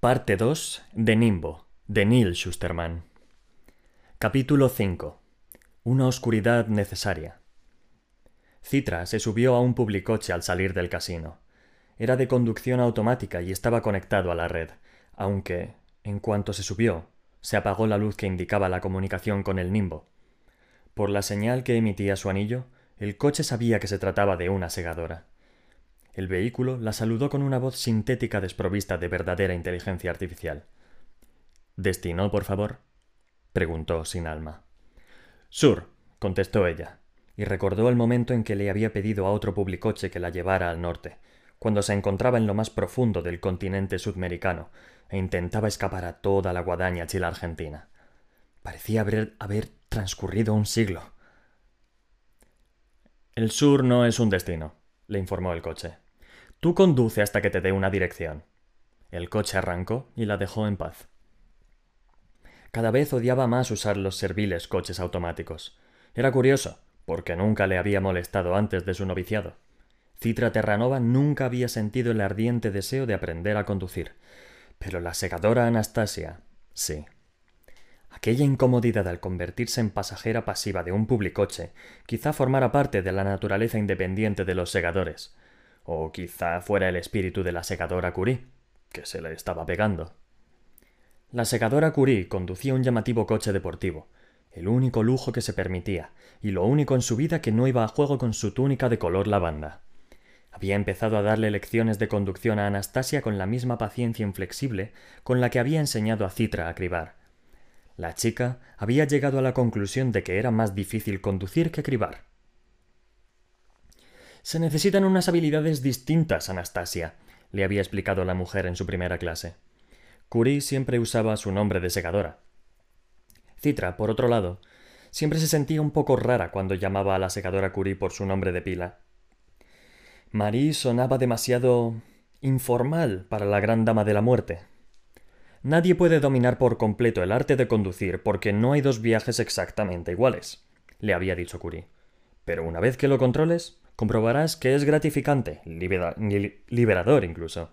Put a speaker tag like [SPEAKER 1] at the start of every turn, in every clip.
[SPEAKER 1] Parte 2 de Nimbo, de Neil Schusterman. Capítulo 5. Una oscuridad necesaria. Citra se subió a un publicoche al salir del casino. Era de conducción automática y estaba conectado a la red, aunque, en cuanto se subió, se apagó la luz que indicaba la comunicación con el Nimbo. Por la señal que emitía su anillo, el coche sabía que se trataba de una segadora. El vehículo la saludó con una voz sintética desprovista de verdadera inteligencia artificial. ¿Destino, por favor? preguntó sin alma. Sur, contestó ella, y recordó el momento en que le había pedido a otro publicoche que la llevara al norte, cuando se encontraba en lo más profundo del continente sudamericano e intentaba escapar a toda la guadaña chila argentina. Parecía haber, haber transcurrido un siglo. El sur no es un destino, le informó el coche. Tú conduce hasta que te dé una dirección. El coche arrancó y la dejó en paz. Cada vez odiaba más usar los serviles coches automáticos. Era curioso, porque nunca le había molestado antes de su noviciado. Citra Terranova nunca había sentido el ardiente deseo de aprender a conducir. Pero la segadora Anastasia, sí. Aquella incomodidad al convertirse en pasajera pasiva de un publicoche quizá formara parte de la naturaleza independiente de los segadores. O quizá fuera el espíritu de la segadora Curie, que se le estaba pegando. La segadora Curie conducía un llamativo coche deportivo, el único lujo que se permitía, y lo único en su vida que no iba a juego con su túnica de color lavanda. Había empezado a darle lecciones de conducción a Anastasia con la misma paciencia inflexible con la que había enseñado a Citra a cribar. La chica había llegado a la conclusión de que era más difícil conducir que cribar. Se necesitan unas habilidades distintas, Anastasia, le había explicado la mujer en su primera clase. Curie siempre usaba su nombre de segadora. Citra, por otro lado, siempre se sentía un poco rara cuando llamaba a la segadora Curie por su nombre de pila. Marie sonaba demasiado informal para la gran dama de la muerte. Nadie puede dominar por completo el arte de conducir porque no hay dos viajes exactamente iguales, le había dicho Curie. Pero una vez que lo controles, comprobarás que es gratificante, liberador incluso.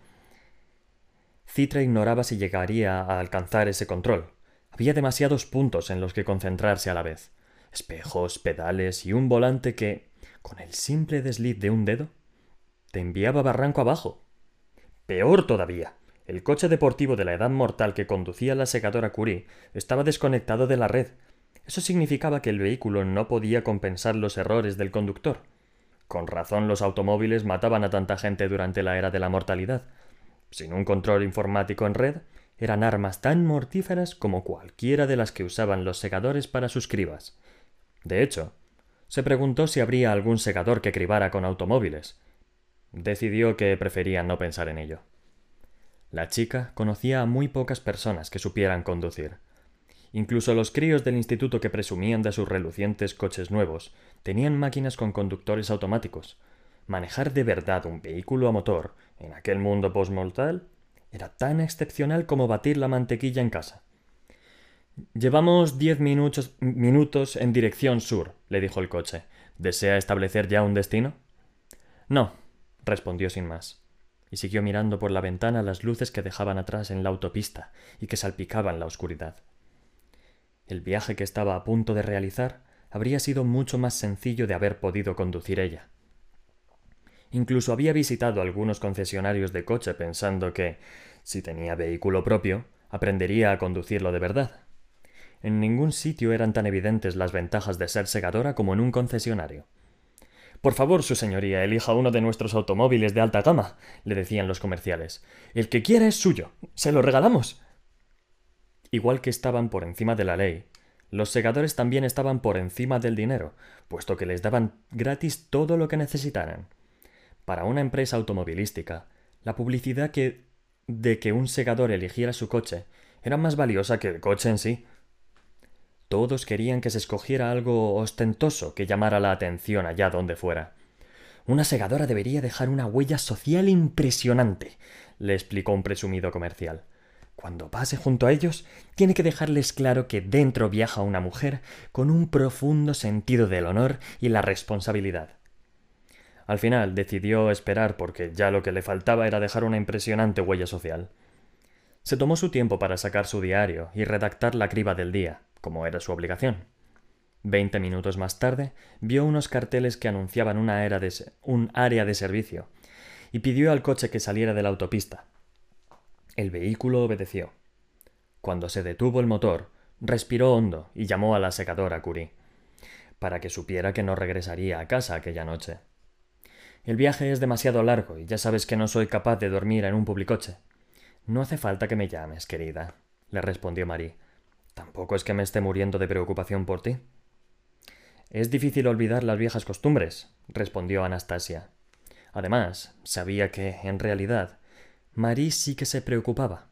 [SPEAKER 1] Citra ignoraba si llegaría a alcanzar ese control. Había demasiados puntos en los que concentrarse a la vez. Espejos, pedales y un volante que, con el simple desliz de un dedo, te enviaba barranco abajo. Peor todavía, el coche deportivo de la edad mortal que conducía la segadora Curie estaba desconectado de la red. Eso significaba que el vehículo no podía compensar los errores del conductor. Con razón los automóviles mataban a tanta gente durante la era de la mortalidad. Sin un control informático en red, eran armas tan mortíferas como cualquiera de las que usaban los segadores para sus cribas. De hecho, se preguntó si habría algún segador que cribara con automóviles. Decidió que prefería no pensar en ello. La chica conocía a muy pocas personas que supieran conducir. Incluso los críos del instituto que presumían de sus relucientes coches nuevos tenían máquinas con conductores automáticos. Manejar de verdad un vehículo a motor en aquel mundo postmortal era tan excepcional como batir la mantequilla en casa. Llevamos diez minutos, minutos en dirección sur, le dijo el coche. ¿Desea establecer ya un destino? No, respondió sin más, y siguió mirando por la ventana las luces que dejaban atrás en la autopista y que salpicaban la oscuridad. El viaje que estaba a punto de realizar habría sido mucho más sencillo de haber podido conducir ella. Incluso había visitado algunos concesionarios de coche pensando que, si tenía vehículo propio, aprendería a conducirlo de verdad. En ningún sitio eran tan evidentes las ventajas de ser segadora como en un concesionario. Por favor, su señoría, elija uno de nuestros automóviles de alta gama, le decían los comerciales. El que quiera es suyo. Se lo regalamos. Igual que estaban por encima de la ley, los segadores también estaban por encima del dinero, puesto que les daban gratis todo lo que necesitaran. Para una empresa automovilística, la publicidad que de que un segador eligiera su coche era más valiosa que el coche en sí. Todos querían que se escogiera algo ostentoso que llamara la atención allá donde fuera. Una segadora debería dejar una huella social impresionante, le explicó un presumido comercial. Cuando pase junto a ellos, tiene que dejarles claro que dentro viaja una mujer con un profundo sentido del honor y la responsabilidad. Al final decidió esperar porque ya lo que le faltaba era dejar una impresionante huella social. Se tomó su tiempo para sacar su diario y redactar la criba del día, como era su obligación. Veinte minutos más tarde, vio unos carteles que anunciaban un área de servicio y pidió al coche que saliera de la autopista. El vehículo obedeció. Cuando se detuvo el motor, respiró hondo y llamó a la secadora Curie, para que supiera que no regresaría a casa aquella noche. El viaje es demasiado largo y ya sabes que no soy capaz de dormir en un publicoche. No hace falta que me llames, querida, le respondió Marie. Tampoco es que me esté muriendo de preocupación por ti. Es difícil olvidar las viejas costumbres, respondió Anastasia. Además, sabía que, en realidad, Marie sí que se preocupaba.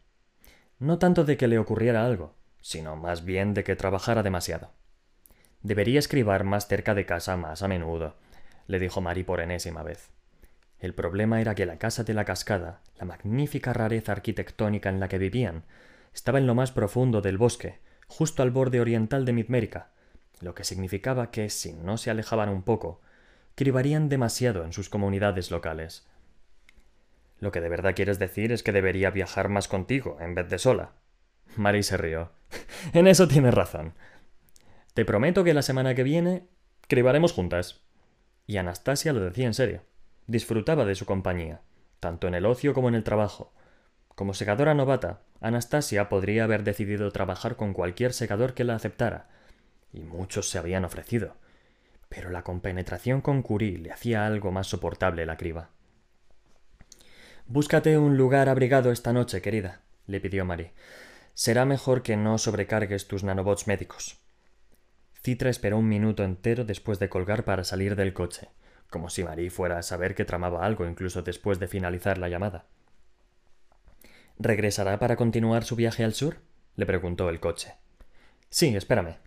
[SPEAKER 1] No tanto de que le ocurriera algo, sino más bien de que trabajara demasiado. Debería escribir más cerca de casa más a menudo, le dijo Marie por enésima vez. El problema era que la casa de la cascada, la magnífica rareza arquitectónica en la que vivían, estaba en lo más profundo del bosque, justo al borde oriental de Midmérica, lo que significaba que, si no se alejaban un poco, cribarían demasiado en sus comunidades locales. Lo que de verdad quieres decir es que debería viajar más contigo en vez de sola. Mary se rió. en eso tienes razón. Te prometo que la semana que viene cribaremos juntas. Y Anastasia lo decía en serio. Disfrutaba de su compañía, tanto en el ocio como en el trabajo. Como segadora novata, Anastasia podría haber decidido trabajar con cualquier segador que la aceptara, y muchos se habían ofrecido, pero la compenetración con Curie le hacía algo más soportable la criba. Búscate un lugar abrigado esta noche, querida, le pidió Mary. Será mejor que no sobrecargues tus nanobots médicos. Citra esperó un minuto entero después de colgar para salir del coche como si Marie fuera a saber que tramaba algo incluso después de finalizar la llamada. ¿Regresará para continuar su viaje al sur? le preguntó el coche. Sí, espérame.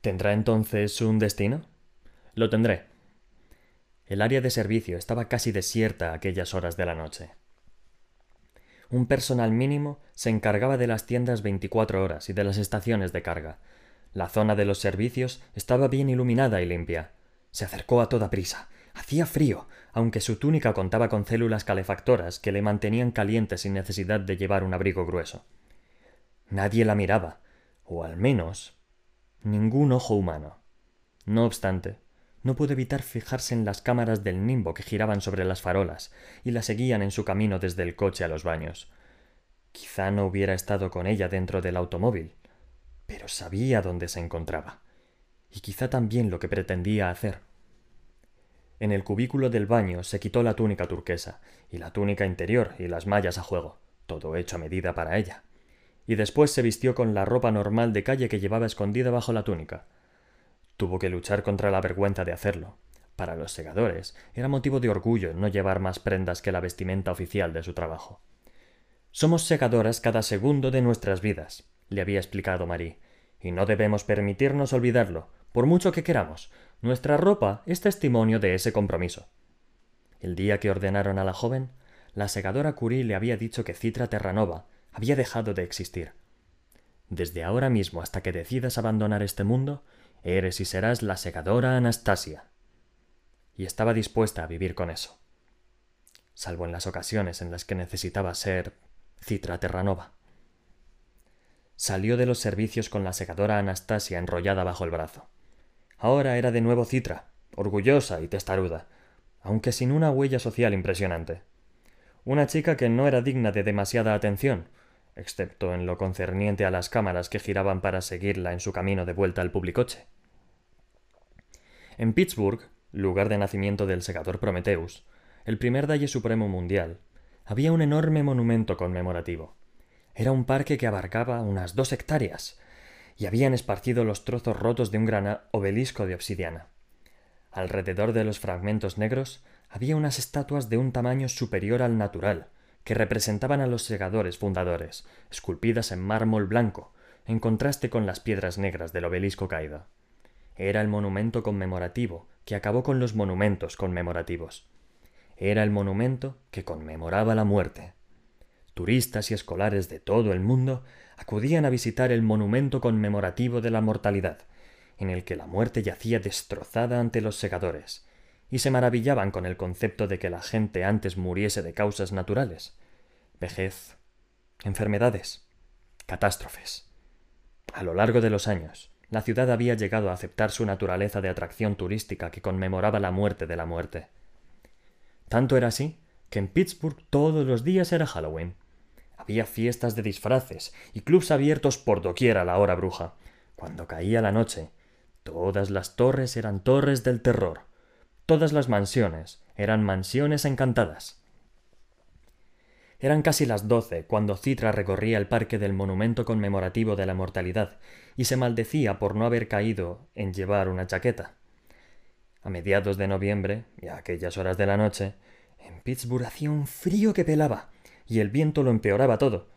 [SPEAKER 1] ¿Tendrá entonces un destino? Lo tendré. El área de servicio estaba casi desierta a aquellas horas de la noche. Un personal mínimo se encargaba de las tiendas 24 horas y de las estaciones de carga, la zona de los servicios estaba bien iluminada y limpia. Se acercó a toda prisa. Hacía frío, aunque su túnica contaba con células calefactoras que le mantenían caliente sin necesidad de llevar un abrigo grueso. Nadie la miraba, o al menos ningún ojo humano. No obstante, no pudo evitar fijarse en las cámaras del nimbo que giraban sobre las farolas y la seguían en su camino desde el coche a los baños. Quizá no hubiera estado con ella dentro del automóvil, pero sabía dónde se encontraba, y quizá también lo que pretendía hacer. En el cubículo del baño se quitó la túnica turquesa, y la túnica interior y las mallas a juego, todo hecho a medida para ella, y después se vistió con la ropa normal de calle que llevaba escondida bajo la túnica. Tuvo que luchar contra la vergüenza de hacerlo. Para los segadores era motivo de orgullo no llevar más prendas que la vestimenta oficial de su trabajo. Somos segadoras cada segundo de nuestras vidas, le había explicado Marie, y no debemos permitirnos olvidarlo, por mucho que queramos. Nuestra ropa es testimonio de ese compromiso. El día que ordenaron a la joven, la segadora Curie le había dicho que Citra Terranova había dejado de existir. Desde ahora mismo hasta que decidas abandonar este mundo, eres y serás la segadora Anastasia. Y estaba dispuesta a vivir con eso. Salvo en las ocasiones en las que necesitaba ser Citra Terranova. Salió de los servicios con la secadora Anastasia enrollada bajo el brazo. Ahora era de nuevo Citra, orgullosa y testaruda, aunque sin una huella social impresionante. Una chica que no era digna de demasiada atención, excepto en lo concerniente a las cámaras que giraban para seguirla en su camino de vuelta al publicoche. En Pittsburgh, lugar de nacimiento del segador Prometheus, el primer Dalle Supremo Mundial, había un enorme monumento conmemorativo. Era un parque que abarcaba unas dos hectáreas, y habían esparcido los trozos rotos de un gran obelisco de obsidiana. Alrededor de los fragmentos negros había unas estatuas de un tamaño superior al natural, que representaban a los segadores fundadores, esculpidas en mármol blanco, en contraste con las piedras negras del obelisco caído. Era el monumento conmemorativo que acabó con los monumentos conmemorativos. Era el monumento que conmemoraba la muerte. Turistas y escolares de todo el mundo acudían a visitar el monumento conmemorativo de la mortalidad, en el que la muerte yacía destrozada ante los segadores, y se maravillaban con el concepto de que la gente antes muriese de causas naturales, vejez, enfermedades, catástrofes. A lo largo de los años, la ciudad había llegado a aceptar su naturaleza de atracción turística que conmemoraba la muerte de la muerte. Tanto era así que en Pittsburgh todos los días era Halloween. Había fiestas de disfraces y clubs abiertos por doquier a la hora bruja. Cuando caía la noche, todas las torres eran torres del terror. Todas las mansiones eran mansiones encantadas. Eran casi las doce cuando Citra recorría el parque del monumento conmemorativo de la mortalidad y se maldecía por no haber caído en llevar una chaqueta. A mediados de noviembre, y a aquellas horas de la noche, en Pittsburgh hacía un frío que pelaba, y el viento lo empeoraba todo.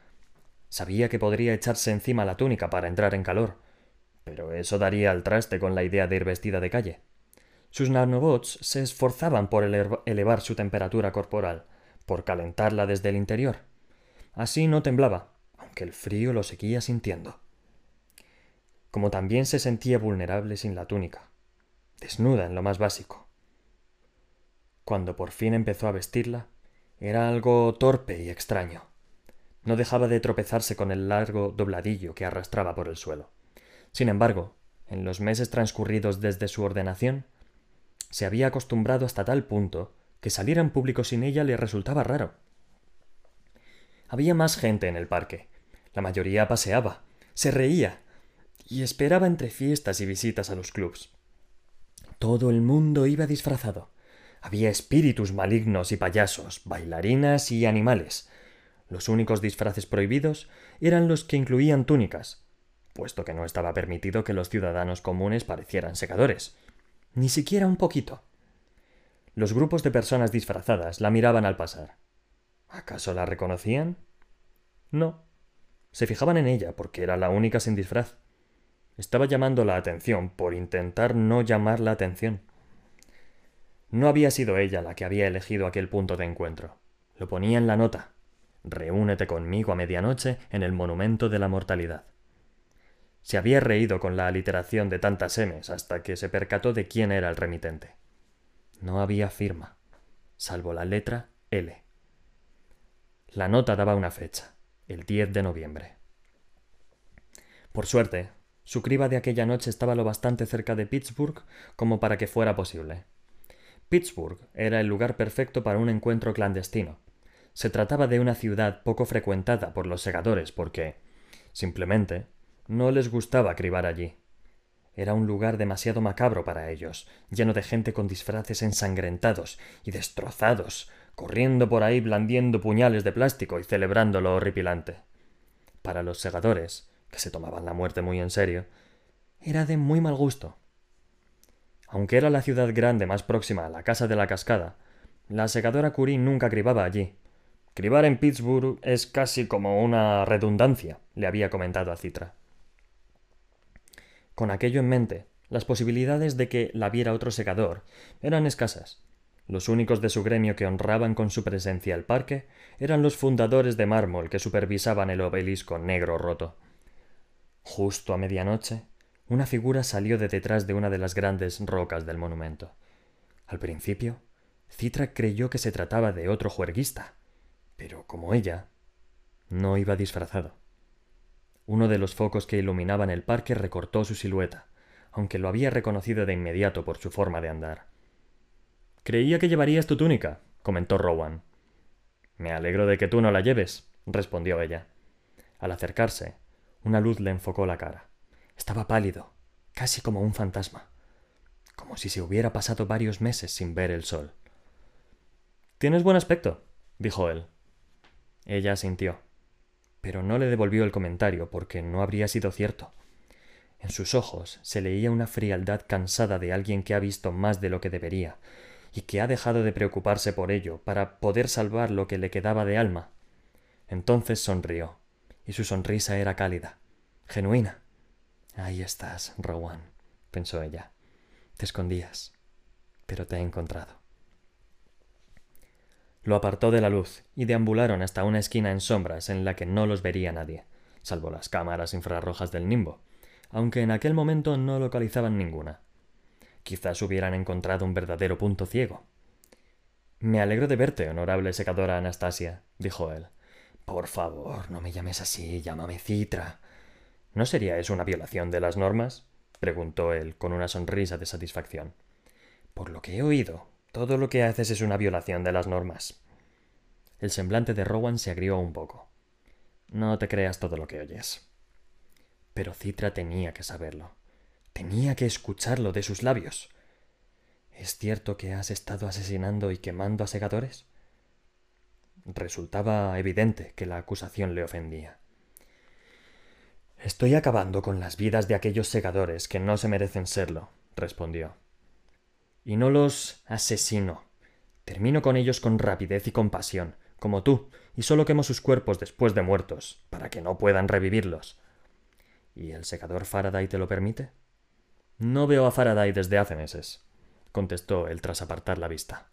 [SPEAKER 1] Sabía que podría echarse encima la túnica para entrar en calor, pero eso daría al traste con la idea de ir vestida de calle. Sus nanobots se esforzaban por elevar su temperatura corporal, por calentarla desde el interior. Así no temblaba, aunque el frío lo seguía sintiendo. Como también se sentía vulnerable sin la túnica, desnuda en lo más básico. Cuando por fin empezó a vestirla, era algo torpe y extraño. No dejaba de tropezarse con el largo dobladillo que arrastraba por el suelo. Sin embargo, en los meses transcurridos desde su ordenación, se había acostumbrado hasta tal punto que salir en público sin ella le resultaba raro. Había más gente en el parque. La mayoría paseaba, se reía y esperaba entre fiestas y visitas a los clubs. Todo el mundo iba disfrazado. Había espíritus malignos y payasos, bailarinas y animales. Los únicos disfraces prohibidos eran los que incluían túnicas, puesto que no estaba permitido que los ciudadanos comunes parecieran secadores. Ni siquiera un poquito. Los grupos de personas disfrazadas la miraban al pasar. ¿Acaso la reconocían? No. Se fijaban en ella porque era la única sin disfraz. Estaba llamando la atención por intentar no llamar la atención. No había sido ella la que había elegido aquel punto de encuentro. Lo ponía en la nota. Reúnete conmigo a medianoche en el monumento de la mortalidad. Se había reído con la aliteración de tantas M's hasta que se percató de quién era el remitente. No había firma, salvo la letra L. La nota daba una fecha, el 10 de noviembre. Por suerte, su criba de aquella noche estaba lo bastante cerca de Pittsburgh como para que fuera posible. Pittsburgh era el lugar perfecto para un encuentro clandestino. Se trataba de una ciudad poco frecuentada por los segadores porque, simplemente, no les gustaba cribar allí. Era un lugar demasiado macabro para ellos, lleno de gente con disfraces ensangrentados y destrozados, corriendo por ahí blandiendo puñales de plástico y celebrando lo horripilante. Para los segadores, que se tomaban la muerte muy en serio, era de muy mal gusto. Aunque era la ciudad grande más próxima a la casa de la cascada, la segadora Curie nunca cribaba allí. Cribar en Pittsburgh es casi como una redundancia, le había comentado a Citra. Con aquello en mente, las posibilidades de que la viera otro segador eran escasas. Los únicos de su gremio que honraban con su presencia el parque eran los fundadores de mármol que supervisaban el obelisco negro roto. Justo a medianoche, una figura salió de detrás de una de las grandes rocas del monumento. Al principio, Citra creyó que se trataba de otro juerguista, pero como ella, no iba disfrazado. Uno de los focos que iluminaban el parque recortó su silueta, aunque lo había reconocido de inmediato por su forma de andar. Creía que llevarías tu túnica, comentó Rowan. Me alegro de que tú no la lleves, respondió ella. Al acercarse, una luz le enfocó la cara. Estaba pálido, casi como un fantasma, como si se hubiera pasado varios meses sin ver el sol. Tienes buen aspecto, dijo él. Ella sintió pero no le devolvió el comentario porque no habría sido cierto. En sus ojos se leía una frialdad cansada de alguien que ha visto más de lo que debería, y que ha dejado de preocuparse por ello para poder salvar lo que le quedaba de alma. Entonces sonrió, y su sonrisa era cálida, genuina. Ahí estás, Rowan, pensó ella. Te escondías, pero te he encontrado. Lo apartó de la luz y deambularon hasta una esquina en sombras en la que no los vería nadie, salvo las cámaras infrarrojas del nimbo, aunque en aquel momento no localizaban ninguna. Quizás hubieran encontrado un verdadero punto ciego. Me alegro de verte, honorable secadora Anastasia, dijo él, Por favor, no me llames así, llámame Citra. ¿No sería eso una violación de las normas? preguntó él con una sonrisa de satisfacción. Por lo que he oído, todo lo que haces es una violación de las normas. El semblante de Rowan se agrió un poco. No te creas todo lo que oyes. Pero Citra tenía que saberlo. Tenía que escucharlo de sus labios. ¿Es cierto que has estado asesinando y quemando a segadores? Resultaba evidente que la acusación le ofendía. Estoy acabando con las vidas de aquellos segadores que no se merecen serlo, respondió. Y no los asesino. Termino con ellos con rapidez y compasión, como tú, y solo quemo sus cuerpos después de muertos, para que no puedan revivirlos. ¿Y el secador Faraday te lo permite? No veo a Faraday desde hace meses, contestó él tras apartar la vista.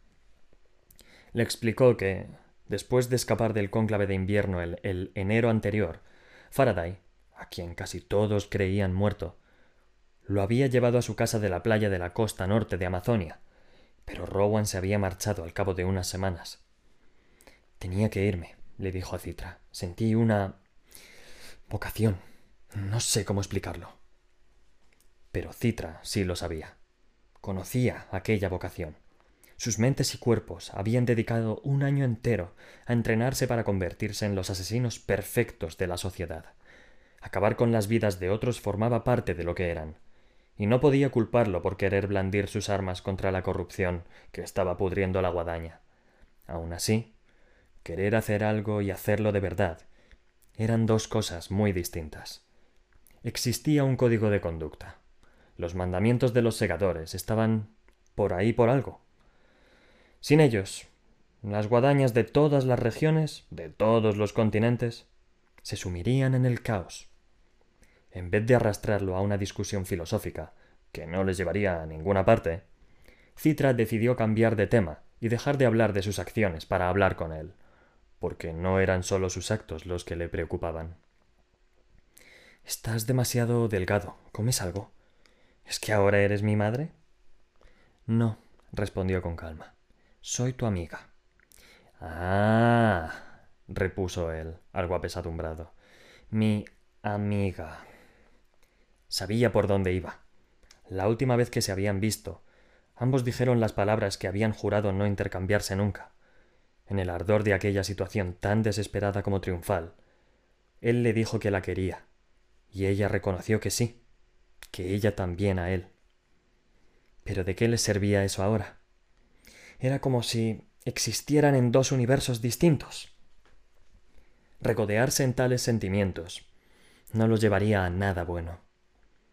[SPEAKER 1] Le explicó que, después de escapar del cónclave de invierno el, el enero anterior, Faraday a quien casi todos creían muerto, lo había llevado a su casa de la playa de la costa norte de Amazonia, pero Rowan se había marchado al cabo de unas semanas. Tenía que irme, le dijo a Citra. Sentí una vocación. No sé cómo explicarlo. Pero Citra sí lo sabía. Conocía aquella vocación. Sus mentes y cuerpos habían dedicado un año entero a entrenarse para convertirse en los asesinos perfectos de la sociedad. Acabar con las vidas de otros formaba parte de lo que eran, y no podía culparlo por querer blandir sus armas contra la corrupción que estaba pudriendo la guadaña. Aun así, querer hacer algo y hacerlo de verdad eran dos cosas muy distintas. Existía un código de conducta. Los mandamientos de los segadores estaban por ahí por algo. Sin ellos, las guadañas de todas las regiones, de todos los continentes, se sumirían en el caos en vez de arrastrarlo a una discusión filosófica, que no les llevaría a ninguna parte, Citra decidió cambiar de tema y dejar de hablar de sus acciones para hablar con él, porque no eran solo sus actos los que le preocupaban. Estás demasiado delgado. ¿Comes algo? ¿Es que ahora eres mi madre? No, respondió con calma. Soy tu amiga. Ah, repuso él, algo apesadumbrado. Mi amiga. Sabía por dónde iba. La última vez que se habían visto, ambos dijeron las palabras que habían jurado no intercambiarse nunca. En el ardor de aquella situación tan desesperada como triunfal, él le dijo que la quería, y ella reconoció que sí, que ella también a él. Pero ¿de qué le servía eso ahora? Era como si existieran en dos universos distintos. Regodearse en tales sentimientos no los llevaría a nada bueno.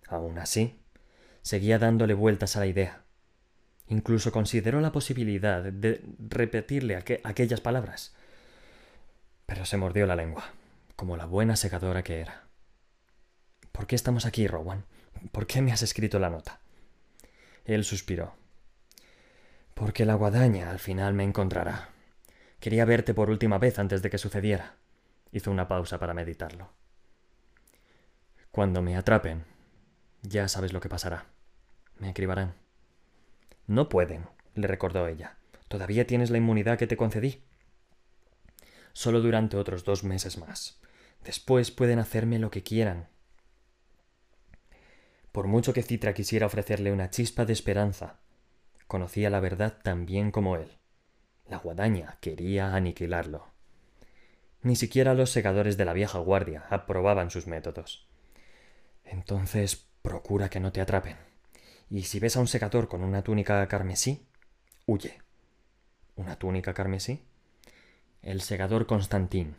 [SPEAKER 1] Aún así, seguía dándole vueltas a la idea. Incluso consideró la posibilidad de repetirle aquellas palabras. Pero se mordió la lengua, como la buena segadora que era. ¿Por qué estamos aquí, Rowan? ¿Por qué me has escrito la nota? Él suspiró. Porque la guadaña al final me encontrará. Quería verte por última vez antes de que sucediera. Hizo una pausa para meditarlo. Cuando me atrapen, ya sabes lo que pasará. Me acribarán. No pueden, le recordó ella. Todavía tienes la inmunidad que te concedí. Solo durante otros dos meses más. Después pueden hacerme lo que quieran. Por mucho que Citra quisiera ofrecerle una chispa de esperanza, conocía la verdad tan bien como él. La guadaña quería aniquilarlo. Ni siquiera los segadores de la vieja guardia aprobaban sus métodos. Entonces, Procura que no te atrapen. Y si ves a un secador con una túnica carmesí, huye. ¿Una túnica carmesí? El segador Constantín.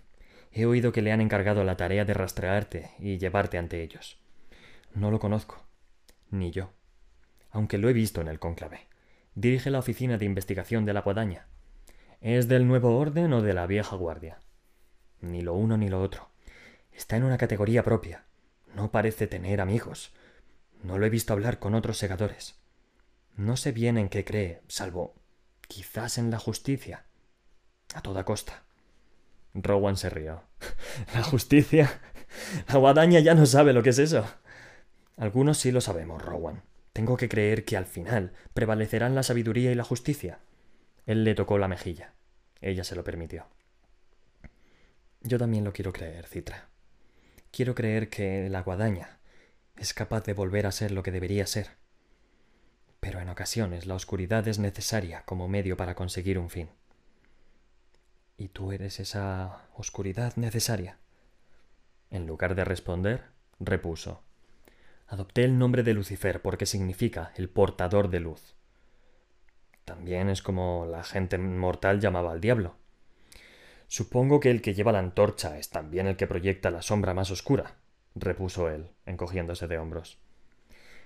[SPEAKER 1] He oído que le han encargado la tarea de rastrearte y llevarte ante ellos. No lo conozco. Ni yo. Aunque lo he visto en el cónclave. Dirige la oficina de investigación de la guadaña. ¿Es del nuevo orden o de la vieja guardia? Ni lo uno ni lo otro. Está en una categoría propia. No parece tener amigos. No lo he visto hablar con otros segadores. No sé bien en qué cree, salvo quizás en la justicia. A toda costa. Rowan se rió. ¿La justicia? La guadaña ya no sabe lo que es eso. Algunos sí lo sabemos, Rowan. Tengo que creer que al final prevalecerán la sabiduría y la justicia. Él le tocó la mejilla. Ella se lo permitió. Yo también lo quiero creer, Citra. Quiero creer que la guadaña es capaz de volver a ser lo que debería ser. Pero en ocasiones la oscuridad es necesaria como medio para conseguir un fin. ¿Y tú eres esa oscuridad necesaria? En lugar de responder, repuso. Adopté el nombre de Lucifer porque significa el portador de luz. También es como la gente mortal llamaba al diablo. Supongo que el que lleva la antorcha es también el que proyecta la sombra más oscura, repuso él, encogiéndose de hombros.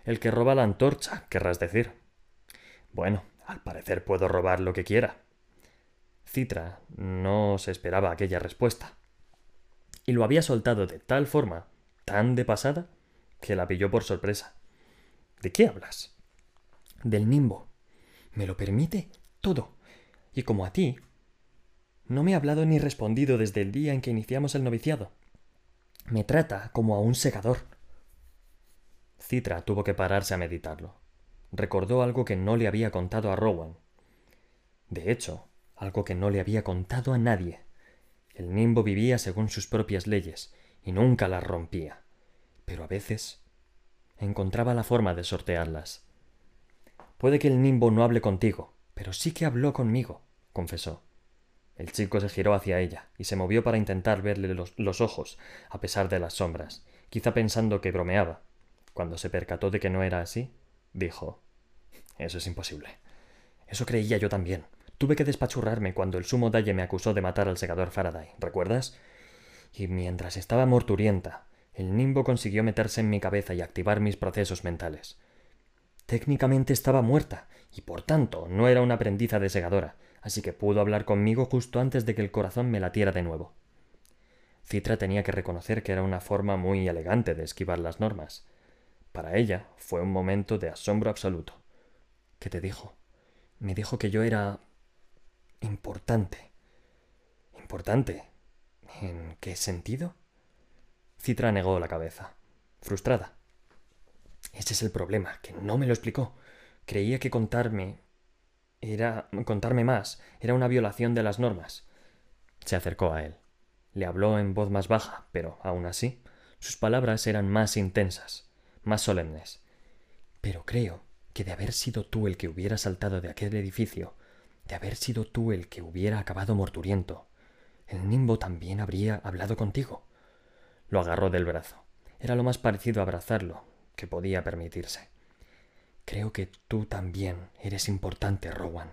[SPEAKER 1] El que roba la antorcha, querrás decir. Bueno, al parecer puedo robar lo que quiera. Citra no se esperaba aquella respuesta. Y lo había soltado de tal forma, tan de pasada, que la pilló por sorpresa. ¿De qué hablas? Del nimbo. Me lo permite todo. Y como a ti, no me ha hablado ni respondido desde el día en que iniciamos el noviciado. Me trata como a un segador. Citra tuvo que pararse a meditarlo. Recordó algo que no le había contado a Rowan. De hecho, algo que no le había contado a nadie. El nimbo vivía según sus propias leyes y nunca las rompía. Pero a veces encontraba la forma de sortearlas. Puede que el nimbo no hable contigo, pero sí que habló conmigo, confesó. El chico se giró hacia ella y se movió para intentar verle los, ojos, a pesar de las sombras, quizá pensando que bromeaba. Cuando se percató de que no era así, dijo Eso es imposible. Eso creía yo también. Tuve que despachurrarme cuando el sumo Dalle me acusó de matar al segador Faraday, ¿recuerdas? Y mientras estaba morturienta, el nimbo consiguió meterse en mi cabeza y activar mis procesos mentales. Técnicamente estaba muerta, y por tanto no era una aprendiza de segadora, así que pudo hablar conmigo justo antes de que el corazón me latiera de nuevo. Citra tenía que reconocer que era una forma muy elegante de esquivar las normas. Para ella fue un momento de asombro absoluto. ¿Qué te dijo? Me dijo que yo era importante. ¿Importante? ¿En qué sentido? Citra negó la cabeza, frustrada. Ese es el problema, que no me lo explicó. Creía que contarme era contarme más era una violación de las normas. Se acercó a él. Le habló en voz más baja, pero aún así sus palabras eran más intensas, más solemnes. Pero creo que de haber sido tú el que hubiera saltado de aquel edificio, de haber sido tú el que hubiera acabado morturiento, el nimbo también habría hablado contigo. Lo agarró del brazo. Era lo más parecido a abrazarlo, que podía permitirse. Creo que tú también eres importante, Rowan.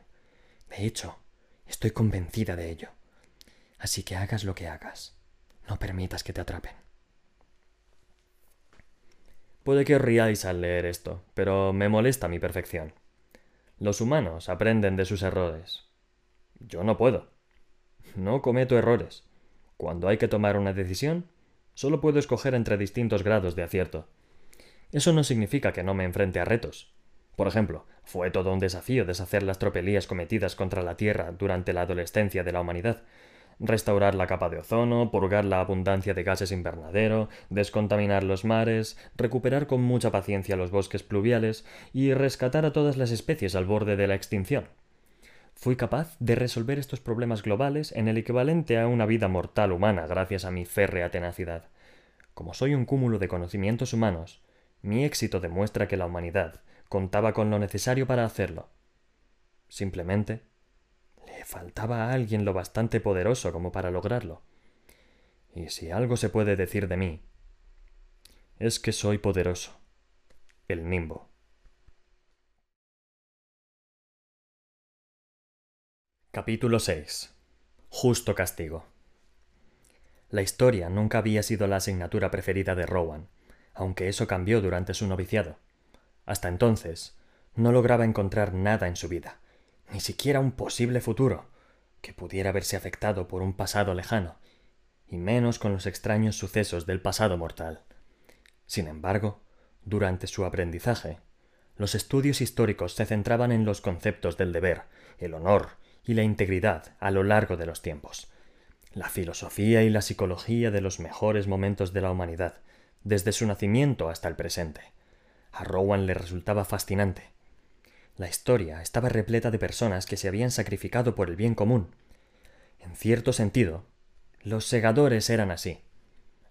[SPEAKER 1] De hecho, estoy convencida de ello. Así que hagas lo que hagas. No permitas que te atrapen. Puede que os riáis al leer esto, pero me molesta mi perfección. Los humanos aprenden de sus errores. Yo no puedo. No cometo errores. Cuando hay que tomar una decisión, solo puedo escoger entre distintos grados de acierto. Eso no significa que no me enfrente a retos. Por ejemplo, fue todo un desafío deshacer las tropelías cometidas contra la Tierra durante la adolescencia de la humanidad, restaurar la capa de ozono, purgar la abundancia de gases invernadero, descontaminar los mares, recuperar con mucha paciencia los bosques pluviales y rescatar a todas las especies al borde de la extinción. Fui capaz de resolver estos problemas globales en el equivalente a una vida mortal humana gracias a mi férrea tenacidad. Como soy un cúmulo de conocimientos humanos, mi éxito demuestra que la humanidad contaba con lo necesario para hacerlo. Simplemente le faltaba a alguien lo bastante poderoso como para lograrlo. Y si algo se puede decir de mí, es que soy poderoso. El nimbo. Capítulo 6. Justo castigo. La historia nunca había sido la asignatura preferida de Rowan, aunque eso cambió durante su noviciado. Hasta entonces, no lograba encontrar nada en su vida, ni siquiera un posible futuro, que pudiera verse afectado por un pasado lejano, y menos con los extraños sucesos del pasado mortal. Sin embargo, durante su aprendizaje, los estudios históricos se centraban en los conceptos del deber, el honor y la integridad a lo largo de los tiempos, la filosofía y la psicología de los mejores momentos de la humanidad, desde su nacimiento hasta el presente. A Rowan le resultaba fascinante. La historia estaba repleta de personas que se habían sacrificado por el bien común. En cierto sentido, Los segadores eran así.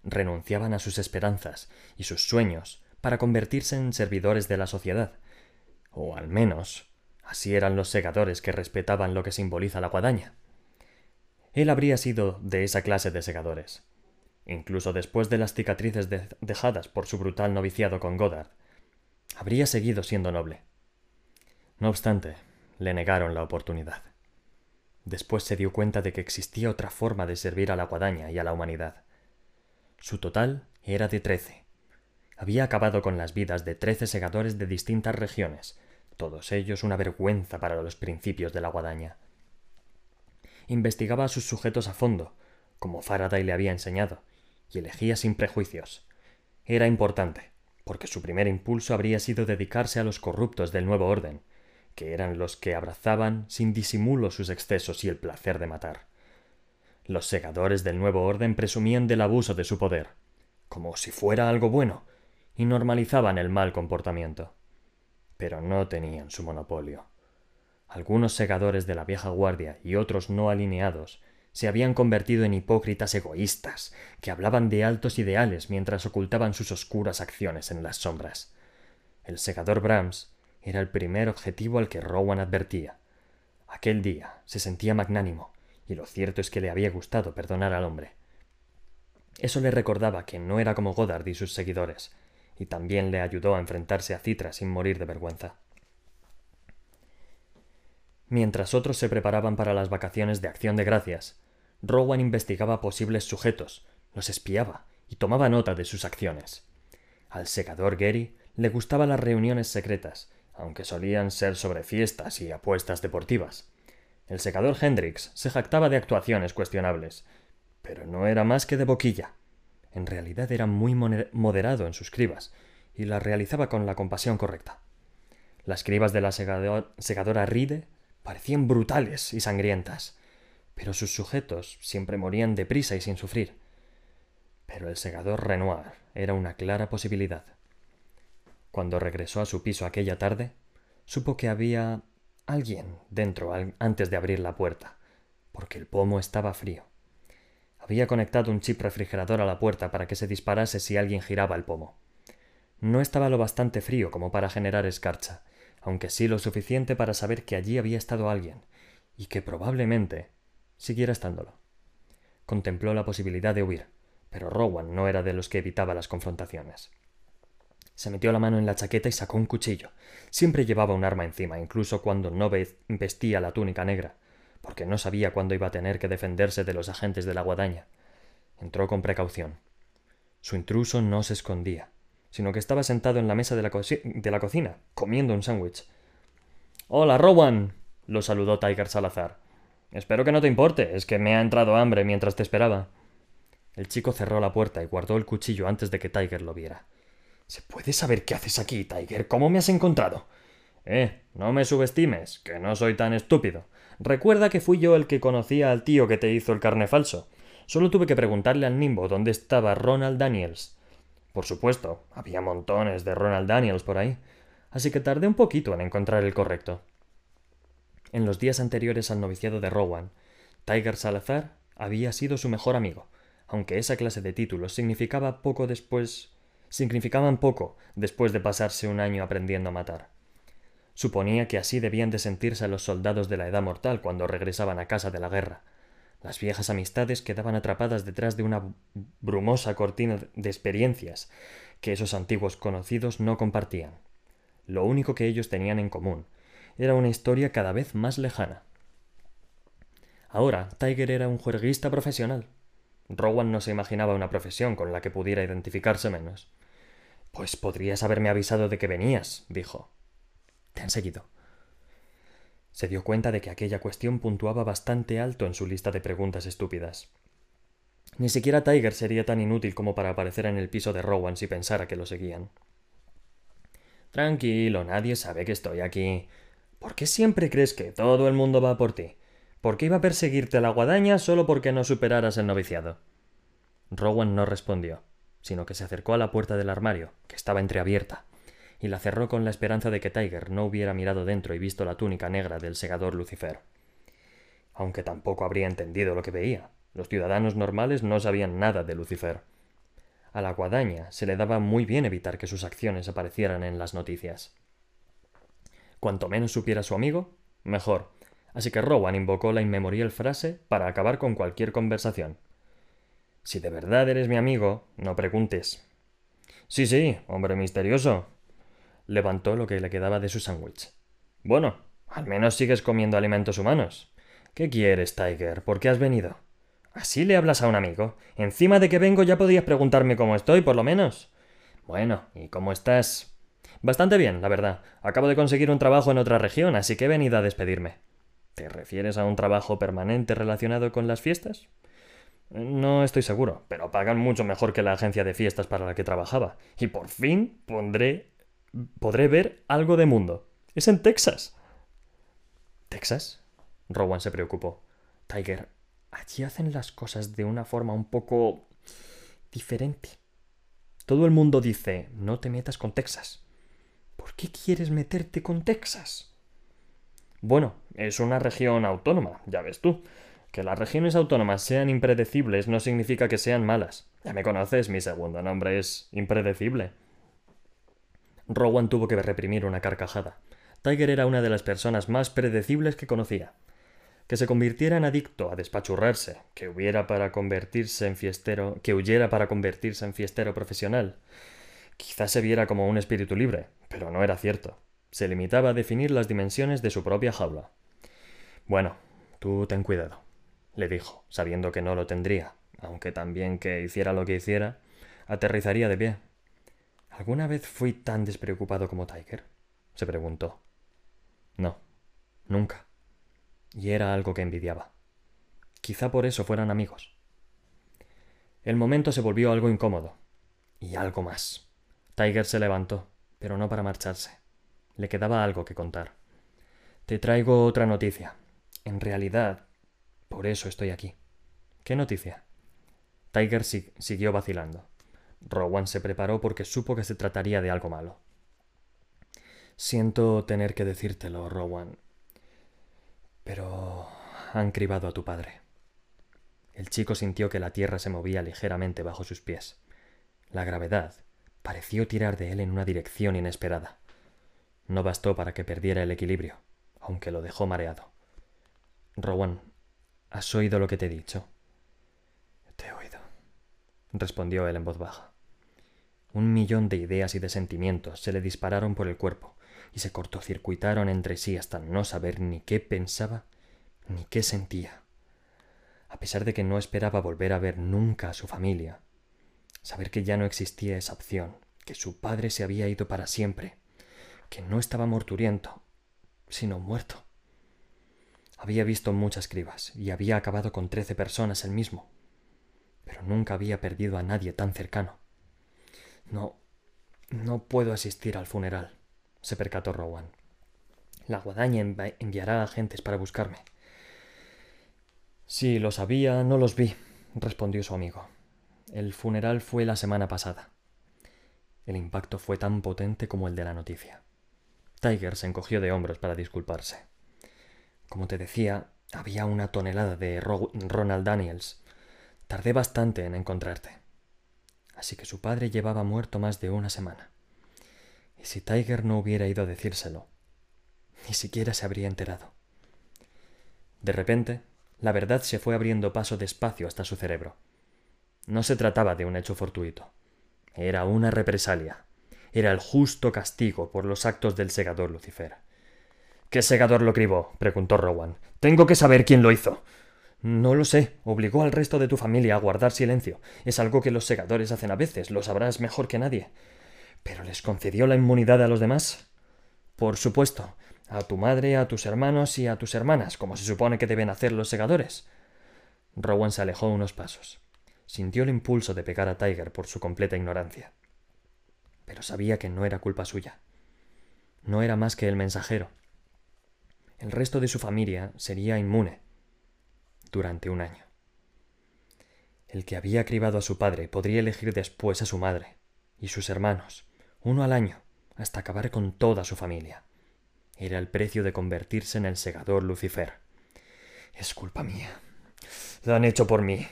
[SPEAKER 1] Renunciaban a sus esperanzas y sus sueños para convertirse en servidores de la sociedad. O al menos, así eran los segadores que respetaban lo que simboliza la guadaña. Él habría sido de esa clase de segadores. Incluso después de las cicatrices dejadas por su brutal noviciado con Goddard, habría seguido siendo noble. No obstante, le negaron la oportunidad. Después se dio cuenta de que existía otra forma de servir a la guadaña y a la humanidad. Su total era de trece. Había acabado con las vidas de trece segadores de distintas regiones, todos ellos una vergüenza para los principios de la guadaña. Investigaba a sus sujetos a fondo, como Faraday le había enseñado, y elegía sin prejuicios. Era importante, porque su primer impulso habría sido dedicarse a los corruptos del nuevo orden, que eran los que abrazaban sin disimulo sus excesos y el placer de matar. Los segadores del nuevo orden presumían del abuso de su poder, como si fuera algo bueno, y normalizaban el mal comportamiento. Pero no tenían su monopolio. Algunos segadores de la vieja guardia y otros no alineados se habían convertido en hipócritas egoístas, que hablaban de altos ideales mientras ocultaban sus oscuras acciones en las sombras. El segador Brahms era el primer objetivo al que Rowan advertía. Aquel día se sentía magnánimo, y lo cierto es que le había gustado perdonar al hombre. Eso le recordaba que no era como Goddard y sus seguidores, y también le ayudó a enfrentarse a Citra sin morir de vergüenza. Mientras otros se preparaban para las vacaciones de acción de gracias, Rowan investigaba posibles sujetos, los espiaba y tomaba nota de sus acciones. Al secador Gary le gustaban las reuniones secretas, aunque solían ser sobre fiestas y apuestas deportivas. El secador Hendrix se jactaba de actuaciones cuestionables, pero no era más que de boquilla. En realidad era muy moderado en sus cribas, y las realizaba con la compasión correcta. Las cribas de la segadora Ride parecían brutales y sangrientas, pero sus sujetos siempre morían deprisa y sin sufrir. Pero el segador Renoir era una clara posibilidad. Cuando regresó a su piso aquella tarde, supo que había alguien dentro antes de abrir la puerta, porque el pomo estaba frío. Había conectado un chip refrigerador a la puerta para que se disparase si alguien giraba el pomo. No estaba lo bastante frío como para generar escarcha, aunque sí lo suficiente para saber que allí había estado alguien, y que probablemente siguiera estándolo. Contempló la posibilidad de huir, pero Rowan no era de los que evitaba las confrontaciones. Se metió la mano en la chaqueta y sacó un cuchillo. Siempre llevaba un arma encima, incluso cuando no vestía la túnica negra, porque no sabía cuándo iba a tener que defenderse de los agentes de la guadaña. Entró con precaución. Su intruso no se escondía, sino que estaba sentado en la mesa de la, cocina, comiendo un sándwich. Hola, Rowan. lo saludó Tiger Salazar. Espero que no te importe, es que me ha entrado hambre mientras te esperaba. El chico cerró la puerta y guardó el cuchillo antes de que Tiger lo viera. ¿Se puede saber qué haces aquí, Tiger? ¿Cómo me has encontrado? Eh, no me subestimes, que no soy tan estúpido. Recuerda que fui yo el que conocía al tío que te hizo el carne falso. Solo tuve que preguntarle al nimbo dónde estaba Ronald Daniels. Por supuesto, había montones de Ronald Daniels por ahí, así que tardé un poquito en encontrar el correcto. En los días anteriores al noviciado de Rowan, Tiger Salazar había sido su mejor amigo, aunque esa clase de títulos significaba poco después significaban poco después de pasarse un año aprendiendo a matar. Suponía que así debían de sentirse los soldados de la edad mortal cuando regresaban a casa de la guerra. Las viejas amistades quedaban atrapadas detrás de una brumosa cortina de experiencias que esos antiguos conocidos no compartían. Lo único que ellos tenían en común era una historia cada vez más lejana. Ahora, Tiger era un juerguista profesional. Rowan no se imaginaba una profesión con la que pudiera identificarse menos. Pues podrías haberme avisado de que venías, dijo. Te han seguido. Se dio cuenta de que aquella cuestión puntuaba bastante alto en su lista de preguntas estúpidas. Ni siquiera Tiger sería tan inútil como para aparecer en el piso de Rowan si pensara que lo seguían. Tranquilo, nadie sabe que estoy aquí. ¿Por qué siempre crees que todo el mundo va por ti? ¿Por qué iba a perseguirte la guadaña solo porque no superaras el noviciado? Rowan no respondió sino que se acercó a la puerta del armario, que estaba entreabierta, y la cerró con la esperanza de que Tiger no hubiera mirado dentro y visto la túnica negra del segador Lucifer. Aunque tampoco habría entendido lo que veía, Los ciudadanos normales no sabían nada de Lucifer. A la guadaña se le daba muy bien evitar que sus acciones aparecieran en las noticias. Cuanto menos supiera su amigo, mejor. Así que Rowan invocó la inmemorial frase para acabar con cualquier conversación. Si de verdad eres mi amigo, no preguntes. Sí, sí, hombre misterioso. Levantó lo que le quedaba de su sándwich. Bueno, al menos sigues comiendo alimentos humanos. ¿Qué quieres, Tiger? ¿Por qué has venido? Así le hablas a un amigo. Encima de que vengo ya podías preguntarme cómo estoy, por lo menos. Bueno, ¿y cómo estás? Bastante bien, la verdad. Acabo de conseguir un trabajo en otra región, así que he venido a despedirme. ¿Te refieres a un trabajo permanente relacionado con las fiestas? No estoy seguro, pero pagan mucho mejor que la agencia de fiestas para la que trabajaba. Y por fin pondré. Podré ver algo de mundo. Es en Texas. ¿Texas? Rowan se preocupó. Tiger, allí hacen las cosas de una forma un poco diferente. Todo el mundo dice, no te metas con Texas. ¿Por qué quieres meterte con Texas? Bueno, es una región autónoma, ya ves tú. Que las regiones autónomas sean impredecibles no significa que sean malas. Ya me conoces, mi segundo nombre es impredecible. Rowan tuvo que reprimir una carcajada. Tiger era una de las personas más predecibles que conocía que se convirtiera en adicto a despachurrarse, que hubiera para convertirse en fiestero, que huyera para convertirse en fiestero profesional. Quizás se viera como un espíritu libre, pero no era cierto. Se limitaba a definir las dimensiones de su propia jaula. Bueno, tú ten cuidado, le dijo, sabiendo que no lo tendría, aunque también que hiciera lo que hiciera, aterrizaría de pie. ¿Alguna vez fui tan despreocupado como Tiger? se preguntó. No, nunca y era algo que envidiaba. Quizá por eso fueran amigos. El momento se volvió algo incómodo. Y algo más. Tiger se levantó, pero no para marcharse. Le quedaba algo que contar. Te traigo otra noticia. En realidad, por eso estoy aquí. ¿Qué noticia? Tiger siguió vacilando. Rowan se preparó porque supo que se trataría de algo malo. Siento tener que decírtelo, Rowan. Pero han cribado a tu padre. El chico sintió que la tierra se movía ligeramente bajo sus pies. La gravedad pareció tirar de él en una dirección inesperada. No bastó para que perdiera el equilibrio, aunque lo dejó mareado. Rowan, ¿has oído lo que te he dicho? Respondió él en voz baja. Un millón de ideas y de sentimientos se le dispararon por el cuerpo, y se cortocircuitaron entre sí hasta no saber ni qué pensaba ni qué sentía. A pesar de que no esperaba volver a ver nunca a su familia, saber que ya no existía esa opción, que su padre se había ido para siempre, que no estaba morturiento, sino muerto. Había visto muchas cribas y había acabado con trece personas él mismo, pero nunca había perdido a nadie tan cercano. No, no puedo asistir al funeral se percató Rowan. La guadaña enviará agentes para buscarme.
[SPEAKER 2] Sí, lo sabía, no los vi, respondió su amigo. El funeral fue la semana pasada. El impacto fue tan potente como el de la noticia.
[SPEAKER 1] Tiger se encogió de hombros para disculparse. Como te decía, había una tonelada de Ronald Daniels. Tardé bastante en encontrarte. Así que su padre llevaba muerto más de una semana. ¿Y si Tiger no hubiera ido a decírselo? Ni siquiera se habría enterado. De repente, la verdad se fue abriendo paso despacio hasta su cerebro. No se trataba de un hecho fortuito. Era una represalia. Era el justo castigo por los actos del segador Lucifer.
[SPEAKER 2] ¿Qué segador lo cribó? preguntó Rowan. Tengo que saber quién lo hizo.
[SPEAKER 1] No lo sé. Obligó al resto de tu familia a guardar silencio. Es algo que los segadores hacen a veces. Lo sabrás mejor que nadie.
[SPEAKER 2] ¿Pero les concedió la inmunidad a los demás?
[SPEAKER 1] Por supuesto, a tu madre, a tus hermanos y a tus hermanas, como se supone que deben hacer los segadores. Rowan se alejó unos pasos. Sintió el impulso de pegar a Tiger por su completa ignorancia. Pero sabía que no era culpa suya. No era más que el mensajero. El resto de su familia sería inmune durante un año. El que había cribado a su padre podría elegir después a su madre y sus hermanos, uno al año, hasta acabar con toda su familia. Era el precio de convertirse en el segador Lucifer.
[SPEAKER 2] Es culpa mía.
[SPEAKER 1] lo han hecho por mí.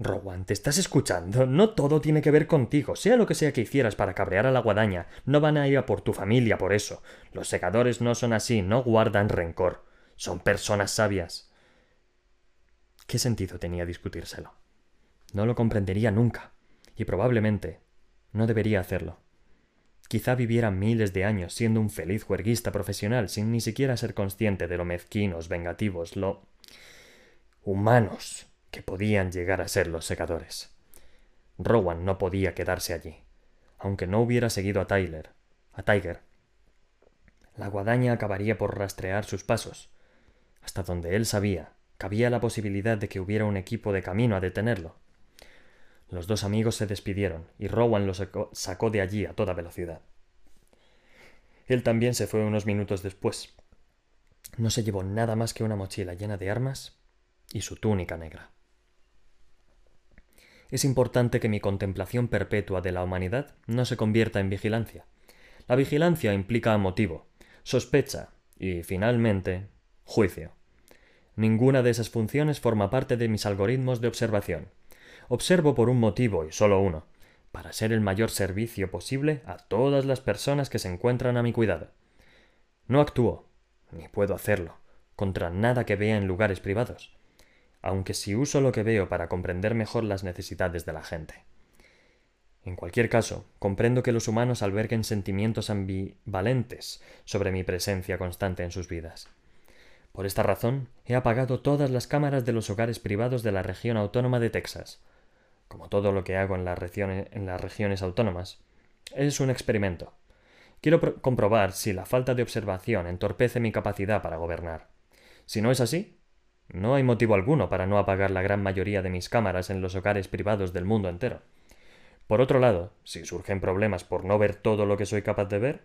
[SPEAKER 2] Rowan, ¿te estás escuchando? No todo tiene que ver contigo. Sea lo que sea que hicieras para cabrear a la guadaña, no van a ir a por tu familia por eso. Los segadores no son así, no guardan rencor. Son personas sabias. ¿Qué sentido tenía discutírselo? No lo comprendería nunca, y probablemente no debería hacerlo. Quizá viviera miles de años siendo un feliz juerguista profesional sin ni siquiera ser consciente de lo mezquinos, vengativos, lo humanos que podían llegar a ser los secadores. Rowan no podía quedarse allí, aunque no hubiera seguido a Tyler, a Tiger. La guadaña acabaría por rastrear sus pasos. Hasta donde él sabía, cabía la posibilidad de que hubiera un equipo de camino a detenerlo. Los dos amigos se despidieron y Rowan lo sacó, sacó de allí a toda velocidad. Él también se fue unos minutos después. No se llevó nada más que una mochila llena de armas y su túnica negra es importante que mi contemplación perpetua de la humanidad no se convierta en vigilancia. La vigilancia implica motivo, sospecha y, finalmente, juicio. Ninguna de esas funciones forma parte de mis algoritmos de observación. Observo por un motivo y solo uno, para ser el mayor servicio posible a todas las personas que se encuentran a mi cuidado. No actúo, ni puedo hacerlo, contra nada que vea en lugares privados aunque si uso lo que veo para comprender mejor las necesidades de la gente. En cualquier caso, comprendo que los humanos alberguen sentimientos ambivalentes sobre mi presencia constante en sus vidas. Por esta razón, he apagado todas las cámaras de los hogares privados de la región autónoma de Texas. Como todo lo que hago en las, regiones, autónomas, es un experimento. Quiero comprobar si la falta de observación entorpece mi capacidad para gobernar. Si no es así, no hay motivo alguno para no apagar la gran mayoría de mis cámaras en los hogares privados del mundo entero. Por otro lado, si surgen problemas por no ver todo lo que soy capaz de ver,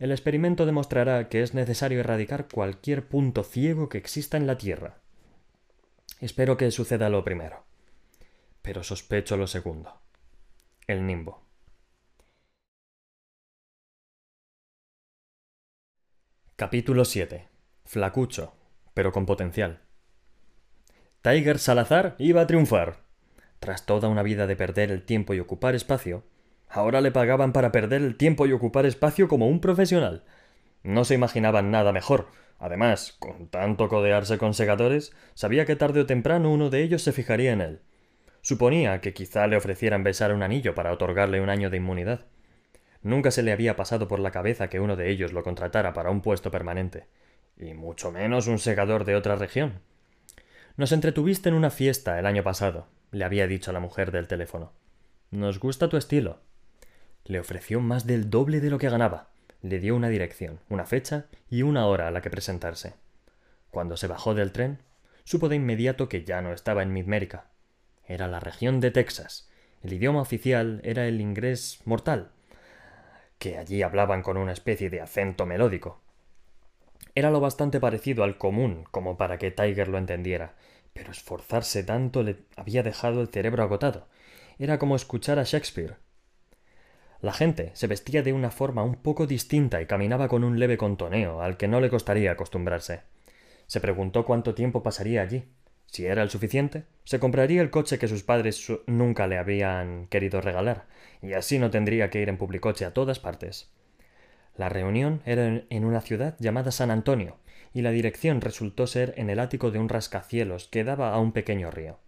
[SPEAKER 2] el experimento demostrará que es necesario erradicar cualquier punto ciego que exista en la Tierra. Espero que suceda lo primero, pero sospecho lo segundo. El nimbo. Capítulo 7. Flacucho, pero con potencial. Tiger Salazar iba a triunfar. Tras toda una vida de perder el tiempo y ocupar espacio, ahora le pagaban para perder el tiempo y ocupar espacio como un profesional. No se imaginaban nada mejor. Además, con tanto codearse con segadores, sabía que tarde o temprano uno de ellos se fijaría en él. Suponía que quizá le ofrecieran besar un anillo para otorgarle un año de inmunidad. Nunca se le había pasado por la cabeza que uno de ellos lo contratara para un puesto permanente, y mucho menos un segador de otra región. Nos entretuviste en una fiesta el año pasado, le había dicho a la mujer del teléfono. Nos gusta tu estilo. Le ofreció más del doble de lo que ganaba. Le dio una dirección, una fecha y una hora a la que presentarse. Cuando se bajó del tren, supo de inmediato que ya no estaba en Midmérica. Era la región de Texas. El idioma oficial era el inglés mortal, que allí hablaban con una especie de acento melódico. Era lo bastante parecido al común como para que Tiger lo entendiera, pero esforzarse tanto le había dejado el cerebro agotado. Era como escuchar a Shakespeare. La gente se vestía de una forma un poco distinta y caminaba con un leve contoneo al que no le costaría acostumbrarse. Se preguntó cuánto tiempo pasaría allí. Si era el suficiente, se compraría el coche que sus padres nunca le habían querido regalar, y así no tendría que ir en publicoche a todas partes. La reunión era en una ciudad llamada San Antonio, y la dirección resultó ser en el ático de un rascacielos que daba a un pequeño río.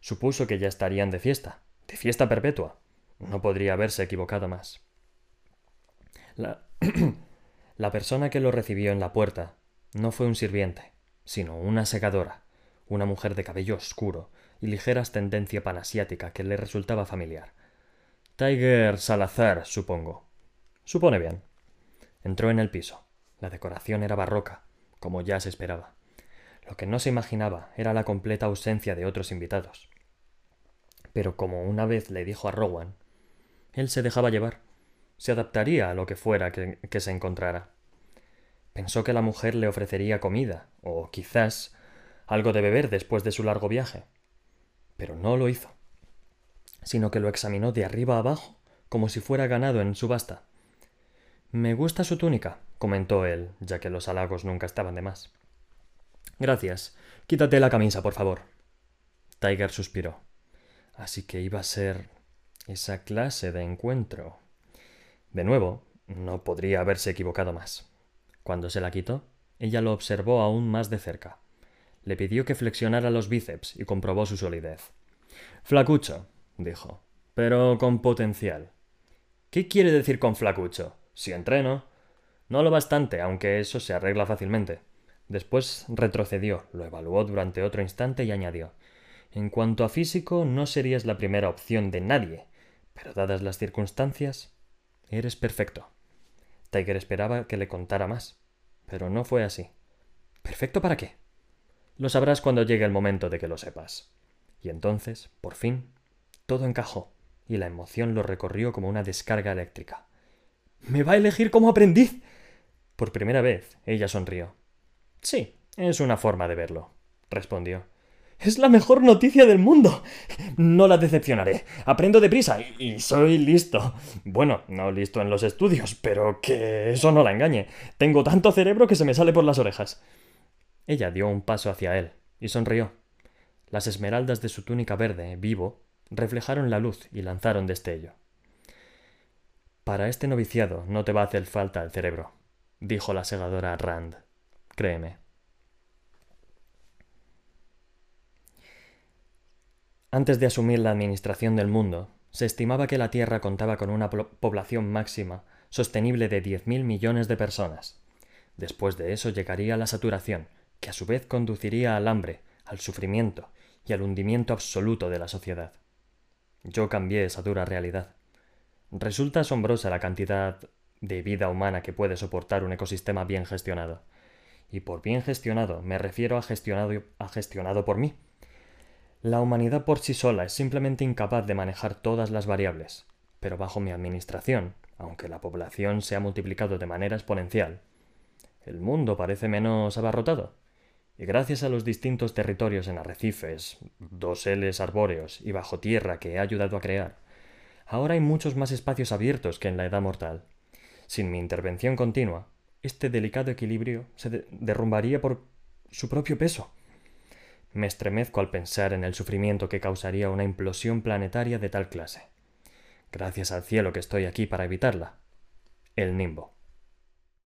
[SPEAKER 2] Supuso que ya estarían de fiesta, de fiesta perpetua. No podría haberse equivocado más. La, la persona que lo recibió en la puerta no fue un sirviente, sino una segadora, una mujer de cabello oscuro y ligera ascendencia panasiática que le resultaba familiar. Tiger Salazar, supongo. Supone bien. Entró en el piso. La decoración era barroca, como ya se esperaba. Lo que no se imaginaba era la completa ausencia de otros invitados. Pero como una vez le dijo a Rowan, él se dejaba llevar, se adaptaría a lo que fuera que, se encontrara. Pensó que la mujer le ofrecería comida, o quizás algo de beber después de su largo viaje. Pero no lo hizo, sino que lo examinó de arriba abajo, como si fuera ganado en subasta. Me gusta su túnica, comentó él, ya que los halagos nunca estaban de más. Gracias. Quítate la camisa, por favor.
[SPEAKER 1] Tiger suspiró. Así que iba a ser esa clase de encuentro. De nuevo, no podría haberse equivocado más. Cuando se la quitó, ella lo observó aún más de cerca. Le pidió que flexionara los bíceps y comprobó su solidez. Flacucho, dijo, pero con potencial. ¿Qué quiere decir con flacucho? Si entreno. No lo bastante, aunque eso se arregla fácilmente. Después retrocedió, lo evaluó durante otro instante y añadió En cuanto a físico, no serías la primera opción de nadie, pero dadas las circunstancias, eres perfecto. Tiger esperaba que le contara más, pero no fue así. ¿Perfecto para qué? Lo sabrás cuando llegue el momento de que lo sepas. Y entonces, por fin, todo encajó, y la emoción lo recorrió como una descarga eléctrica. ¿Me va a elegir como aprendiz? Por primera vez, ella sonrió. Sí, es una forma de verlo, respondió. Es la mejor noticia del mundo. No la decepcionaré. Aprendo deprisa y, y, soy listo. Bueno, no listo en los estudios, pero que eso no la engañe. Tengo tanto cerebro que se me sale por las orejas. Ella dio un paso hacia él y sonrió. Las esmeraldas de su túnica verde, vivo, reflejaron la luz y lanzaron destello. Para este noviciado no te va a hacer falta el cerebro, dijo la segadora Rand. Créeme. Antes de asumir la administración del mundo, se estimaba que la Tierra contaba con una población máxima sostenible de 10.000 millones de personas. Después de eso llegaría la saturación, que a su vez conduciría al hambre, al sufrimiento y al hundimiento absoluto de la sociedad. Yo cambié esa dura realidad. Resulta asombrosa la cantidad de vida humana que puede soportar un ecosistema bien gestionado. Y por bien gestionado me refiero a gestionado, a gestionado por mí. La humanidad por sí sola es simplemente incapaz de manejar todas las variables, pero bajo mi administración, aunque la población se ha multiplicado de manera exponencial, el mundo parece menos abarrotado y gracias a los distintos territorios en arrecifes, doseles arbóreos y bajo tierra que he ayudado a crear, ahora hay muchos más espacios abiertos que en la edad mortal. Sin mi intervención continua, este delicado equilibrio se derrumbaría por su propio peso. Me estremezco al pensar en el sufrimiento que causaría una implosión planetaria de tal clase. Gracias al cielo que estoy aquí para evitarla. El nimbo.